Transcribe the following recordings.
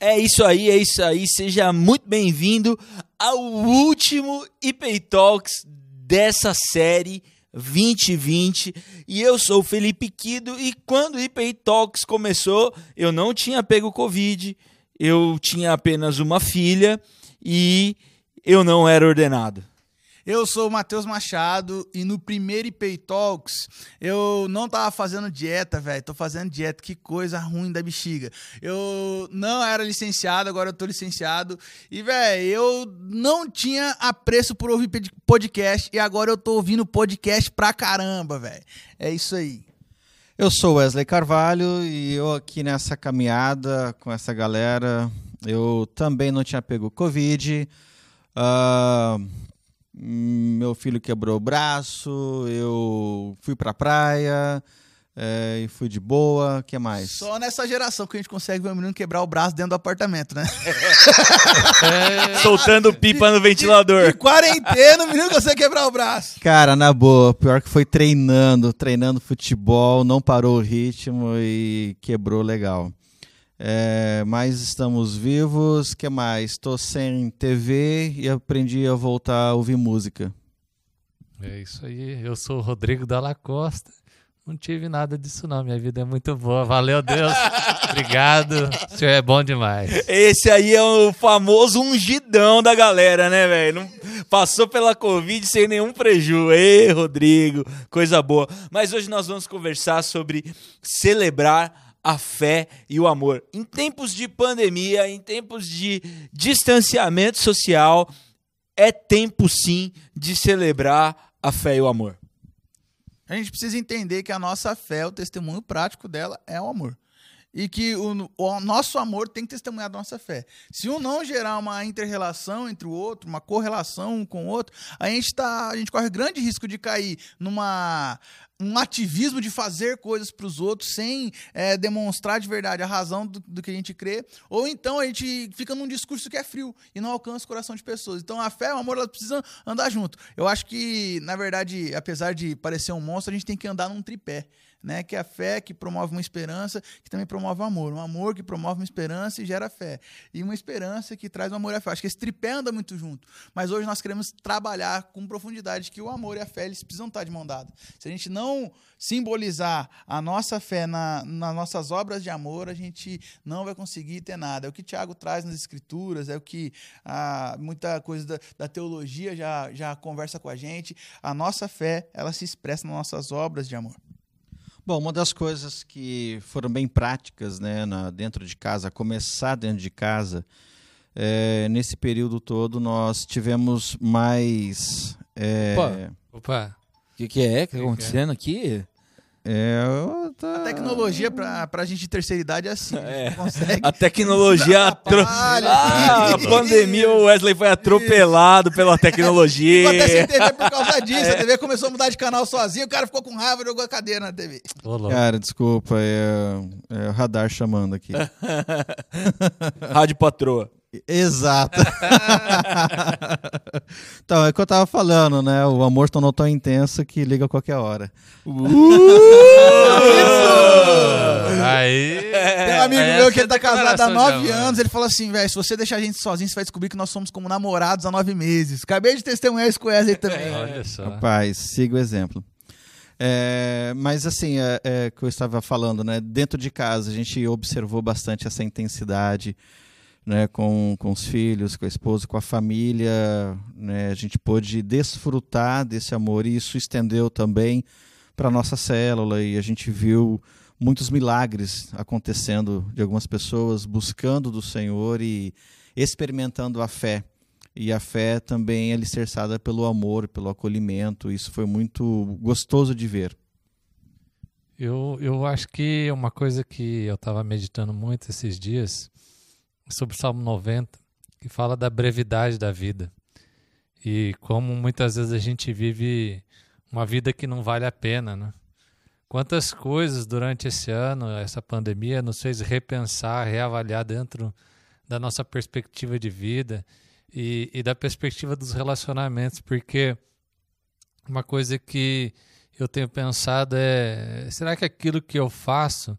É isso aí, é isso aí. Seja muito bem-vindo ao último IP Talks dessa série 2020. E eu sou o Felipe Quido e quando o IP Talks começou, eu não tinha pego Covid, eu tinha apenas uma filha e eu não era ordenado. Eu sou o Matheus Machado e no primeiro IP Talks eu não tava fazendo dieta, velho. Tô fazendo dieta, que coisa ruim da bexiga. Eu não era licenciado, agora eu tô licenciado. E, velho, eu não tinha apreço por ouvir podcast e agora eu tô ouvindo podcast pra caramba, velho. É isso aí. Eu sou Wesley Carvalho e eu aqui nessa caminhada com essa galera, eu também não tinha pego Covid. Uh, meu filho quebrou o braço, eu fui pra praia é, e fui de boa. O que mais? Só nessa geração que a gente consegue ver o menino quebrar o braço dentro do apartamento, né? É. Soltando pipa no ventilador. E, quarentena, o menino consegue quebrar o braço. Cara, na boa, pior que foi treinando, treinando futebol, não parou o ritmo e quebrou legal. É, mas estamos vivos. que mais? Estou sem TV e aprendi a voltar a ouvir música. É isso aí. Eu sou o Rodrigo Dalla Costa. Não tive nada disso não. Minha vida é muito boa. Valeu, Deus. Obrigado. O senhor é bom demais. Esse aí é o famoso ungidão da galera, né, velho? Passou pela Covid sem nenhum preju. Ei, Rodrigo, coisa boa. Mas hoje nós vamos conversar sobre celebrar a fé e o amor. Em tempos de pandemia, em tempos de distanciamento social, é tempo sim de celebrar a fé e o amor. A gente precisa entender que a nossa fé, o testemunho prático dela é o amor e que o, o, nosso amor tem que testemunhar da nossa fé. Se um não gerar uma inter-relação entre o outro, uma correlação um com o outro, a gente, tá, a gente corre grande risco de cair numa um ativismo de fazer coisas para os outros sem é, demonstrar de verdade a razão do, do, que a gente crê, ou então a gente fica num discurso que é frio e não alcança o coração de pessoas. Então a fé e o amor elas precisam andar junto. Eu acho que, na verdade, apesar de parecer um monstro, a gente tem que andar num tripé né? Que é a fé que promove uma esperança, que também promove o amor. Um amor que promove uma esperança e gera fé. E uma esperança que traz o amor e a fé. Acho que esse tripé anda muito junto. Mas hoje nós queremos trabalhar com profundidade que o amor e a fé eles precisam estar de mão dada. Se a gente não simbolizar a nossa fé na, nas nossas obras de amor, a gente não vai conseguir ter nada. É o que Tiago traz nas escrituras, é o que ah, muita coisa da, da teologia já, já conversa com a gente. A nossa fé, ela se expressa nas nossas obras de amor. Bom, uma das coisas que foram bem práticas né, na, dentro de casa, começar dentro de casa, é, nesse período todo nós tivemos mais. É... Opa! Opa! O que, que, é que está acontecendo aqui? É, tá... A tecnologia pra, pra gente de terceira idade é assim. É. A tecnologia. Atro... Ah, a pandemia, o Wesley foi atropelado pela tecnologia. Ficou até sem TV por causa disso. É. A TV começou a mudar de canal sozinho, o cara ficou com raiva e jogou a cadeira na TV. Cara, desculpa, é, é o radar chamando aqui. Rádio Patroa. Exato. então, é o que eu tava falando, né? O amor tornou tão intenso que liga a qualquer hora. Uh! Aí. Tem um amigo meu que ele tá casado há nove anos. Ele falou assim, velho, se você deixar a gente sozinho, você vai descobrir que nós somos como namorados há nove meses. Acabei de testemunhar isso com o Wesley também. Olha só. Rapaz, siga o exemplo. É, mas assim, é, é que eu estava falando, né? Dentro de casa, a gente observou bastante essa intensidade né, com, com os filhos, com a esposa, com a família. Né, a gente pôde desfrutar desse amor e isso estendeu também para a nossa célula e a gente viu muitos milagres acontecendo de algumas pessoas buscando do Senhor e experimentando a fé. E a fé também é alicerçada pelo amor, pelo acolhimento. Isso foi muito gostoso de ver. Eu, eu acho que uma coisa que eu estava meditando muito esses dias sobre o Salmo 90, que fala da brevidade da vida e como muitas vezes a gente vive uma vida que não vale a pena, né? Quantas coisas durante esse ano, essa pandemia, nos fez repensar, reavaliar dentro da nossa perspectiva de vida e, e da perspectiva dos relacionamentos, porque uma coisa que eu tenho pensado é: será que aquilo que eu faço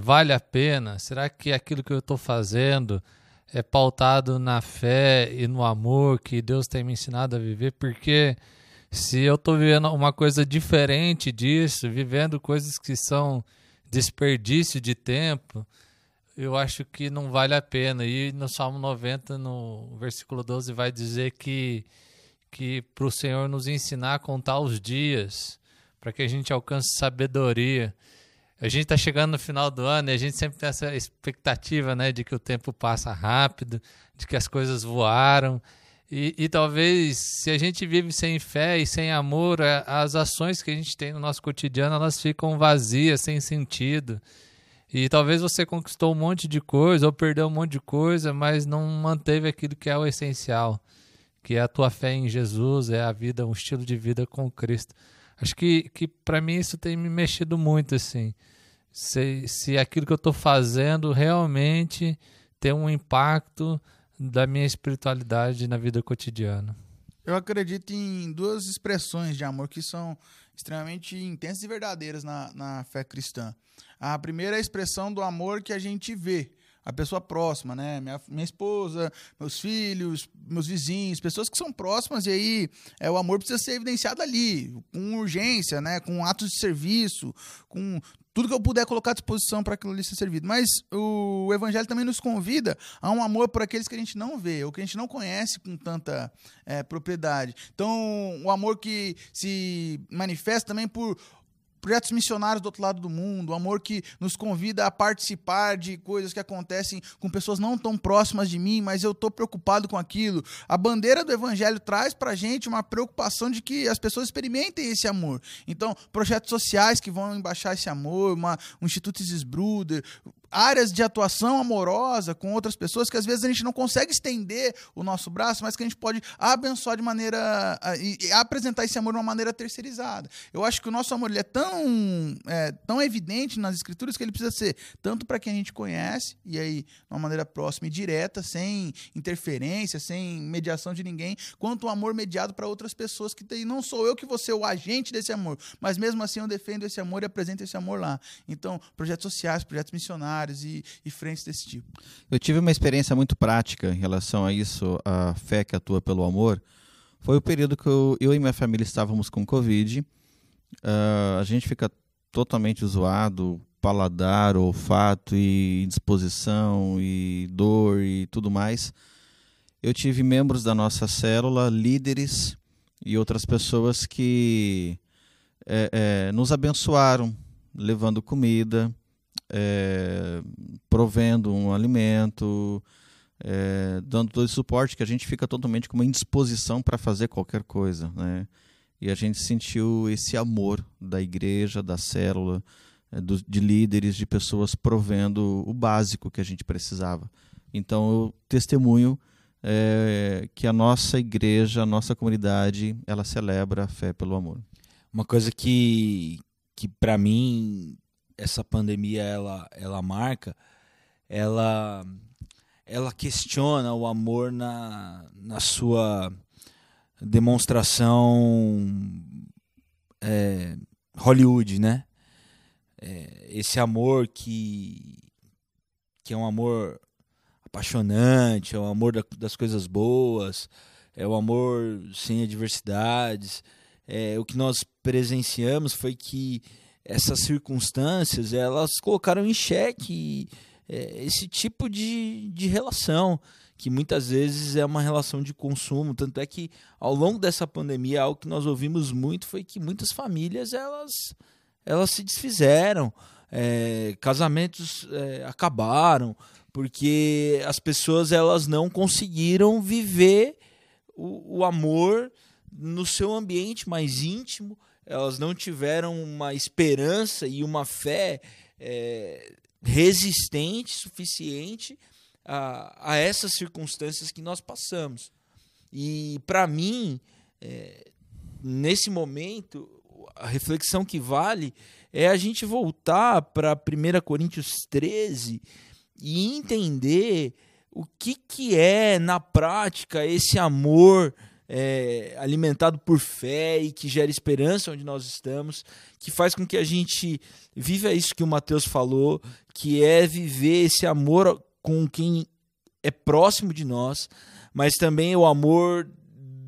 vale a pena? Será que aquilo que eu estou fazendo é pautado na fé e no amor que Deus tem me ensinado a viver? Porque se eu estou vivendo uma coisa diferente disso, vivendo coisas que são desperdício de tempo, eu acho que não vale a pena. E no Salmo 90, no versículo 12, vai dizer que, que para o Senhor nos ensinar a contar os dias, para que a gente alcance sabedoria. A gente está chegando no final do ano e a gente sempre tem essa expectativa né, de que o tempo passa rápido, de que as coisas voaram. E, e, talvez se a gente vive sem fé e sem amor, as ações que a gente tem no nosso cotidiano elas ficam vazias, sem sentido. E talvez você conquistou um monte de coisa ou perdeu um monte de coisa, mas não manteve aquilo que é o essencial, que é a tua fé em Jesus, é a vida, um estilo de vida com Cristo. Acho que, que para mim isso tem me mexido muito, assim. Se, se aquilo que eu estou fazendo realmente tem um impacto da minha espiritualidade na vida cotidiana. Eu acredito em duas expressões de amor que são extremamente intensas e verdadeiras na, na fé cristã. A primeira é a expressão do amor que a gente vê, a pessoa próxima, né? Minha, minha esposa, meus filhos, meus vizinhos, pessoas que são próximas, e aí é, o amor precisa ser evidenciado ali, com urgência, né? Com atos de serviço, com tudo que eu puder colocar à disposição para aquilo ali ser servido. Mas o Evangelho também nos convida a um amor por aqueles que a gente não vê, ou que a gente não conhece com tanta é, propriedade. Então, o amor que se manifesta também por projetos missionários do outro lado do mundo, o amor que nos convida a participar de coisas que acontecem com pessoas não tão próximas de mim, mas eu estou preocupado com aquilo. A bandeira do Evangelho traz para gente uma preocupação de que as pessoas experimentem esse amor. Então, projetos sociais que vão embaixar esse amor, uma, um Instituto Bruder, áreas de atuação amorosa com outras pessoas que às vezes a gente não consegue estender o nosso braço, mas que a gente pode abençoar de maneira e, apresentar esse amor de uma maneira terceirizada. Eu acho que o nosso amor ele é tão é, tão evidente nas escrituras que ele precisa ser tanto para quem a gente conhece e aí de uma maneira próxima e direta, sem interferência, sem mediação de ninguém, quanto o amor mediado para outras pessoas que tem, não sou eu que vou ser o agente desse amor, mas mesmo assim eu defendo esse amor e apresento esse amor lá. Então, projetos sociais, projetos missionários e, e frentes desse tipo. Eu tive uma experiência muito prática em relação a isso, a fé que atua pelo amor. Foi o período que eu, eu e minha família estávamos com Covid. Uh, a gente fica totalmente zoado, paladar, olfato e disposição e dor e tudo mais. Eu tive membros da nossa célula, líderes e outras pessoas que é, é, nos abençoaram, levando comida, é, provendo um alimento, é, dando todo esse suporte que a gente fica totalmente com uma indisposição para fazer qualquer coisa, né? E a gente sentiu esse amor da igreja, da célula, é, do, de líderes, de pessoas provendo o básico que a gente precisava. Então eu testemunho é, que a nossa igreja, a nossa comunidade, ela celebra a fé pelo amor. Uma coisa que, que para mim essa pandemia ela, ela marca, ela, ela questiona o amor na, na sua demonstração é, Hollywood, né? É, esse amor que, que é um amor apaixonante, é o um amor da, das coisas boas, é o um amor sem adversidades. É, o que nós presenciamos foi que essas circunstâncias elas colocaram em xeque é, esse tipo de, de relação que muitas vezes é uma relação de consumo. Tanto é que ao longo dessa pandemia algo que nós ouvimos muito foi que muitas famílias elas elas se desfizeram é, casamentos é, acabaram porque as pessoas elas não conseguiram viver o, o amor no seu ambiente mais íntimo elas não tiveram uma esperança e uma fé é, resistente suficiente a, a, essas circunstâncias que nós passamos. E para mim, é, nesse momento, a reflexão que vale é a gente voltar para 1 Coríntios 13 e entender o que, que é, na prática, esse amor é, alimentado por fé e que gera esperança onde nós estamos, que faz com que a gente viva isso que o Mateus falou, que é viver esse amor com quem é próximo de nós, mas também o amor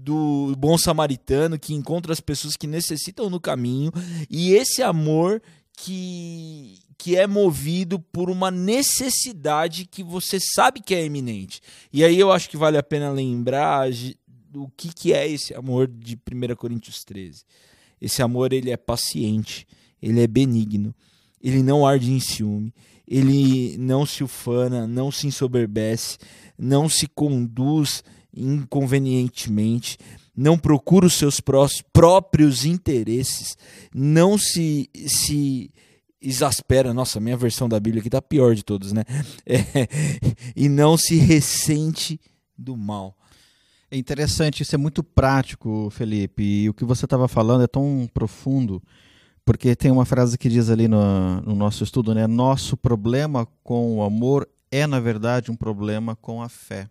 do bom samaritano que encontra as pessoas que necessitam no caminho e esse amor que, que é movido por uma necessidade que você sabe que é iminente. E aí eu acho que vale a pena lembrar o que, que é esse amor de 1 Coríntios 13. Esse amor ele é paciente, ele é benigno, ele não arde em ciúme, ele não se ufana, não se ensoberbece, não se conduz inconvenientemente, não procura os seus próprios interesses, não se, se exaspera. Nossa, minha versão da Bíblia aqui tá pior de todos, né? É, e não se ressente do mal. É interessante, isso é muito prático, Felipe. E o que você estava falando é tão profundo, porque tem uma frase que diz ali no, no nosso estudo, né? Nosso problema com o amor é, na verdade, um problema com a fé.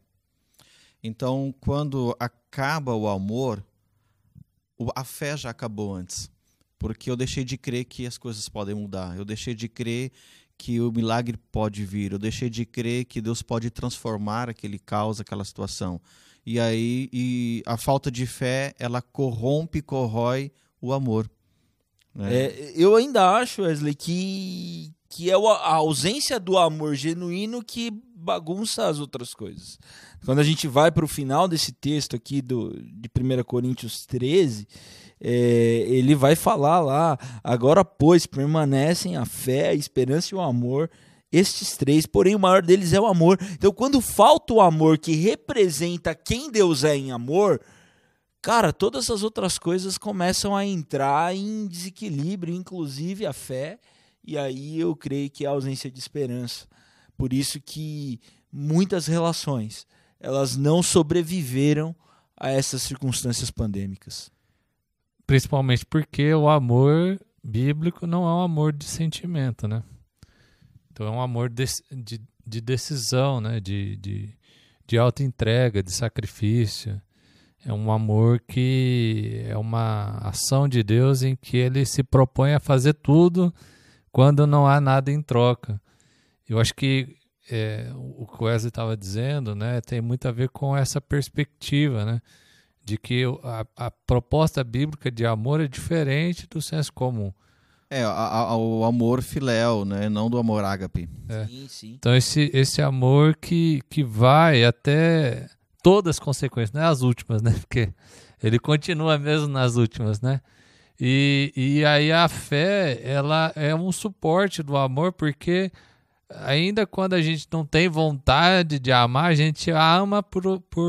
Então, quando acaba o amor, a fé já acabou antes. Porque eu deixei de crer que as coisas podem mudar. Eu deixei de crer que o milagre pode vir. Eu deixei de crer que Deus pode transformar aquele caos, aquela situação. E aí e a falta de fé, ela corrompe, corrói o amor. Né? É, eu ainda acho, Wesley, que, que é a ausência do amor genuíno que bagunça as outras coisas. Quando a gente vai para o final desse texto aqui do, de 1 Coríntios 13, é, ele vai falar lá, agora, pois, permanecem a fé, a esperança e o amor, estes três, porém o maior deles é o amor. Então, quando falta o amor que representa quem Deus é em amor, cara, todas as outras coisas começam a entrar em desequilíbrio, inclusive a fé, e aí eu creio que é a ausência de esperança. Por isso que muitas relações elas não sobreviveram a essas circunstâncias pandêmicas. Principalmente porque o amor bíblico não é um amor de sentimento, né? Então é um amor de, de, de decisão, né? De, de, de auto-entrega, de sacrifício. É um amor que é uma ação de Deus em que ele se propõe a fazer tudo quando não há nada em troca. Eu acho que é, o que o Wesley estava dizendo né, tem muito a ver com essa perspectiva, né? De que a, a proposta bíblica de amor é diferente do senso comum. É, a, a, o amor filéu, né? Não do amor ágape. É. Sim, sim. Então, esse, esse amor que, que vai até todas as consequências, não é as últimas, né? Porque ele continua mesmo nas últimas, né? E, e aí a fé, ela é um suporte do amor, porque ainda quando a gente não tem vontade de amar, a gente ama por, por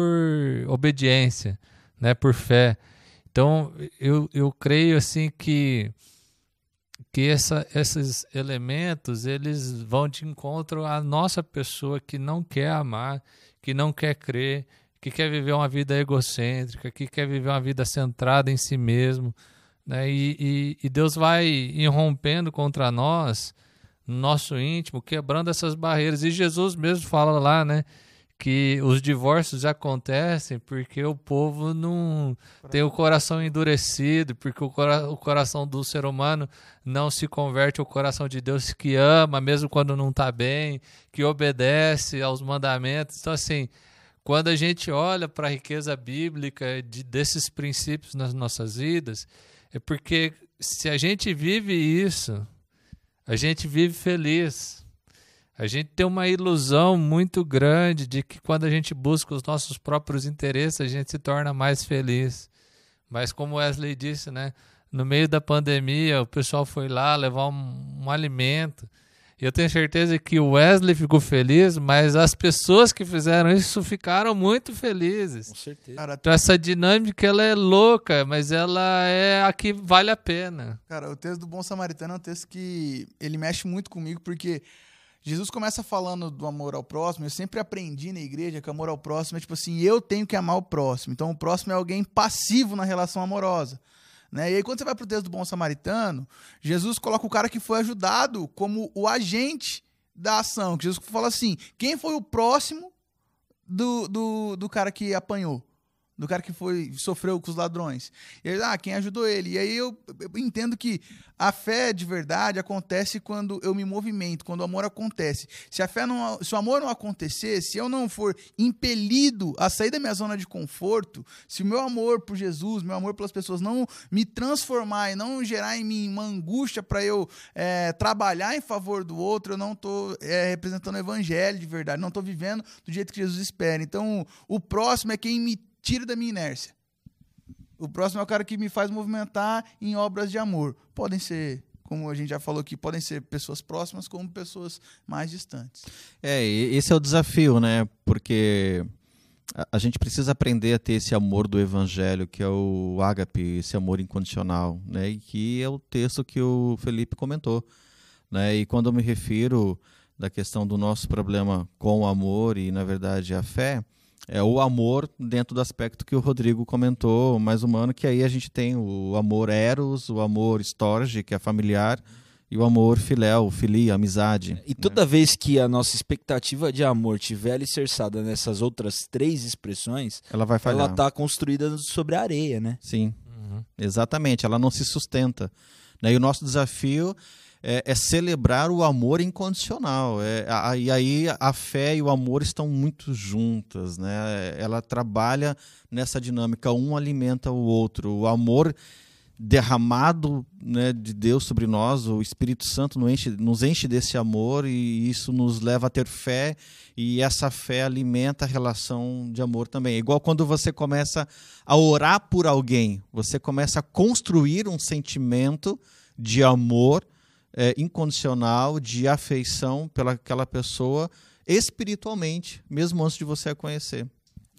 obediência, né? Por fé. Então, eu, eu creio assim que que essa, esses elementos eles vão de encontro à nossa pessoa que não quer amar, que não quer crer, que quer viver uma vida egocêntrica, que quer viver uma vida centrada em si mesmo. Né? E, e, e Deus vai irrompendo contra nós, no nosso íntimo, quebrando essas barreiras. E Jesus mesmo fala lá, né? Que os divórcios acontecem porque o povo não tem o coração endurecido, porque o, cora o coração do ser humano não se converte ao coração de Deus que ama, mesmo quando não está bem, que obedece aos mandamentos. Então, assim, quando a gente olha para a riqueza bíblica de, desses princípios nas nossas vidas, é porque se a gente vive isso, a gente vive feliz a gente tem uma ilusão muito grande de que quando a gente busca os nossos próprios interesses, a gente se torna mais feliz. Mas como Wesley disse, né? No meio da pandemia, o pessoal foi lá levar um, um alimento. E eu tenho certeza que o Wesley ficou feliz, mas as pessoas que fizeram isso ficaram muito felizes. Com certeza. então essa dinâmica ela é louca, mas ela é a que vale a pena. Cara, o texto do Bom Samaritano é um texto que ele mexe muito comigo, porque Jesus começa falando do amor ao próximo. Eu sempre aprendi na igreja que amor ao próximo é tipo assim: eu tenho que amar o próximo. Então o próximo é alguém passivo na relação amorosa. Né? E aí, quando você vai para o texto do bom samaritano, Jesus coloca o cara que foi ajudado como o agente da ação. Jesus fala assim: quem foi o próximo do, do, do cara que apanhou? Do cara que foi sofreu com os ladrões. E aí, ah, quem ajudou ele? E aí eu, eu entendo que a fé de verdade acontece quando eu me movimento, quando o amor acontece. Se a fé não, se o amor não acontecer, se eu não for impelido a sair da minha zona de conforto, se o meu amor por Jesus, meu amor pelas pessoas não me transformar e não gerar em mim uma angústia para eu é, trabalhar em favor do outro, eu não estou é, representando o evangelho de verdade, não estou vivendo do jeito que Jesus espera. Então, o próximo é quem me tira da minha inércia. O próximo é o cara que me faz movimentar em obras de amor. Podem ser, como a gente já falou aqui, podem ser pessoas próximas como pessoas mais distantes. É, esse é o desafio, né? Porque a gente precisa aprender a ter esse amor do evangelho, que é o ágape, esse amor incondicional, né? E que é o texto que o Felipe comentou, né? E quando eu me refiro da questão do nosso problema com o amor e, na verdade, a fé, é o amor dentro do aspecto que o Rodrigo comentou, mais humano, que aí a gente tem o amor eros, o amor storge, que é familiar, e o amor filéu, filia, amizade. E toda né? vez que a nossa expectativa de amor tiver alicerçada nessas outras três expressões, ela vai falhar. Ela está construída sobre a areia, né? Sim, uhum. exatamente. Ela não se sustenta. Né? E o nosso desafio é, é celebrar o amor incondicional. É, a, e aí a fé e o amor estão muito juntas. Né? Ela trabalha nessa dinâmica, um alimenta o outro. O amor derramado né, de Deus sobre nós, o Espírito Santo nos enche, nos enche desse amor e isso nos leva a ter fé e essa fé alimenta a relação de amor também. É igual quando você começa a orar por alguém, você começa a construir um sentimento de amor é, incondicional de afeição pelaquela pessoa espiritualmente, mesmo antes de você a conhecer.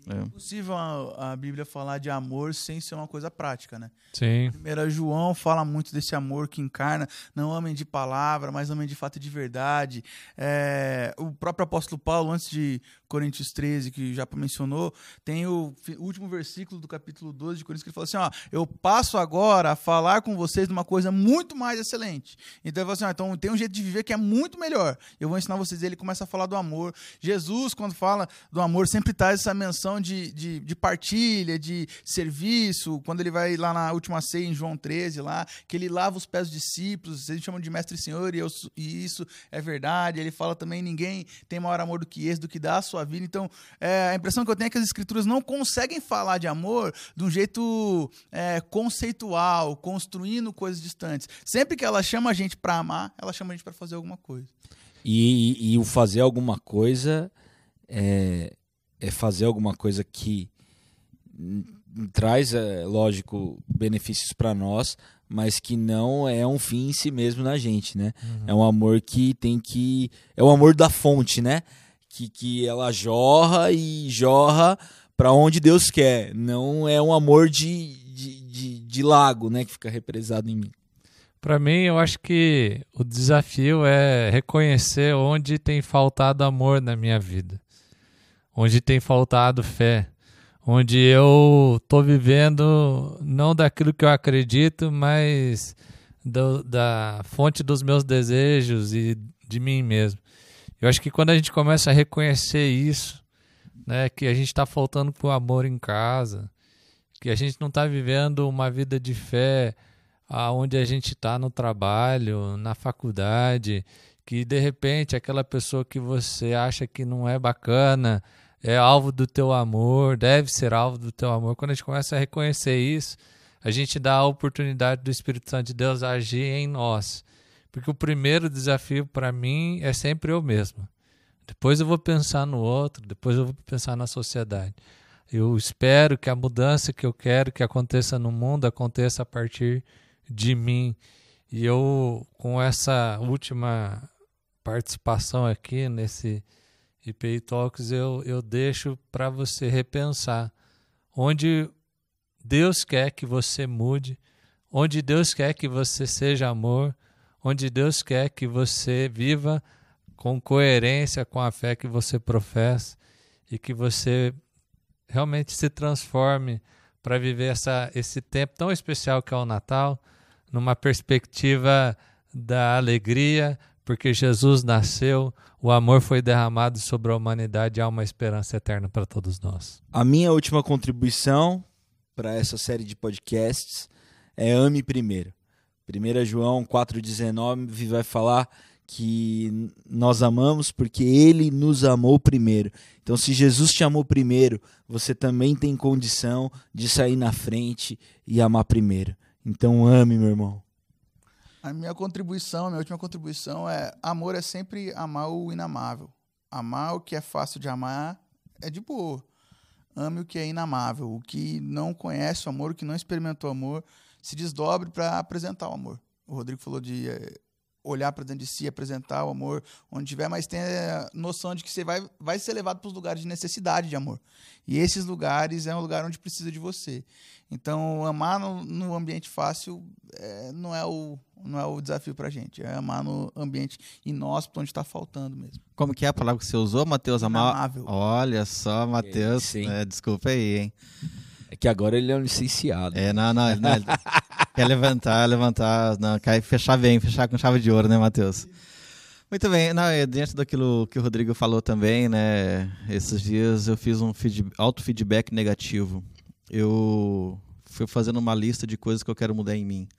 É impossível a, a, Bíblia falar de amor sem ser uma coisa prática, né? Sim. Primeiro João fala muito desse amor que encarna, não amem de palavra, mas amem de fato e de verdade. É, o próprio apóstolo Paulo, antes de Coríntios 13, que já mencionou, tem o último versículo do capítulo 12 de Coríntios que ele fala assim: ó, eu passo agora a falar com vocês de uma coisa muito mais excelente. Então ele fala assim: ó, então tem um jeito de viver que é muito melhor. Eu vou ensinar vocês. Ele começa a falar do amor. Jesus, quando fala do amor, sempre traz essa menção de, de, de partilha, de serviço. Quando ele vai lá na última ceia, em João 13, lá, que ele lava os pés dos discípulos, eles chamam de mestre e senhor, e, eu, e isso é verdade. Ele fala também: ninguém tem maior amor do que esse, do que dá a sua vida. Então, é, a impressão que eu tenho é que as escrituras não conseguem falar de amor de um jeito é, conceitual, construindo coisas distantes. Sempre que ela chama a gente para amar, ela chama a gente para fazer alguma coisa. E, e, e, o fazer alguma coisa é, é fazer alguma coisa que traz, é, lógico, benefícios para nós, mas que não é um fim em si mesmo na gente, né? Uhum. É um amor que tem que. É o amor da fonte, né? que, que ela jorra e jorra para onde Deus quer. Não é um amor de, de, de, de lago, né, que fica represado em mim. Para mim, eu acho que o desafio é reconhecer onde tem faltado amor na minha vida, onde tem faltado fé, onde eu estou vivendo não daquilo que eu acredito, mas do, da fonte dos meus desejos e de mim mesmo. Eu acho que quando a gente começa a reconhecer isso, né, que a gente está faltando com amor em casa, que a gente não está vivendo uma vida de fé aonde a gente está no trabalho, na faculdade, que de repente aquela pessoa que você acha que não é bacana é alvo do teu amor, deve ser alvo do teu amor. Quando a gente começa a reconhecer isso, a gente dá a oportunidade do Espírito Santo de Deus agir em nós. Porque o primeiro desafio para mim é sempre eu mesmo. Depois eu vou pensar no outro, depois eu vou pensar na sociedade. Eu espero que a mudança que eu quero que aconteça no mundo aconteça a partir de mim. E eu, com essa última participação aqui nesse IPI Talks, eu, eu deixo para você repensar onde Deus quer que você mude, onde Deus quer que você seja amor, onde Deus quer que você viva com coerência com a fé que você professa e que você realmente se transforme para viver essa, esse tempo tão especial que é o Natal, numa perspectiva da alegria, porque Jesus nasceu, o amor foi derramado sobre a humanidade e há uma esperança eterna para todos nós. A minha última contribuição para essa série de podcasts é Ame Primeiro. 1 João 4,19 vai falar que nós amamos porque ele nos amou primeiro. Então, se Jesus te amou primeiro, você também tem condição de sair na frente e amar primeiro. Então, ame, meu irmão. A minha contribuição, minha última contribuição é: amor é sempre amar o inamável. Amar o que é fácil de amar é de boa. Ame o que é inamável. O que não conhece o amor, o que não experimentou o amor, se desdobre para apresentar o amor. O Rodrigo falou de é, olhar para dentro de si, apresentar o amor onde tiver, mas tenha noção de que você vai, vai ser levado para os lugares de necessidade de amor. E esses lugares é um lugar onde precisa de você. Então, amar no, no ambiente fácil é, não, é o, não é o desafio para a gente. É amar no ambiente inóspito, onde está faltando mesmo. Como que é a palavra que você usou, Matheus? Amar... Inamável. Olha só, Matheus. É. É, desculpa aí, hein? É que agora ele é um licenciado. É, não, não. não ele quer levantar, levantar. Não, quer fechar bem, fechar com chave de ouro, né, Matheus? Muito bem, não, é, dentro daquilo que o Rodrigo falou também, né? Esses dias eu fiz um feed, auto-feedback negativo. Eu fui fazendo uma lista de coisas que eu quero mudar em mim.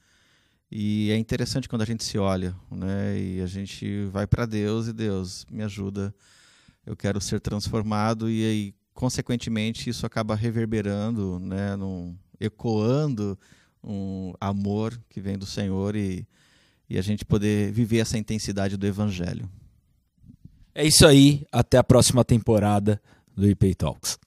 E é interessante quando a gente se olha, né? E a gente vai para Deus e Deus me ajuda. Eu quero ser transformado e aí, consequentemente, isso acaba reverberando, né? Num, ecoando um amor que vem do Senhor e, e a gente poder viver essa intensidade do Evangelho. É isso aí. Até a próxima temporada do IP Talks.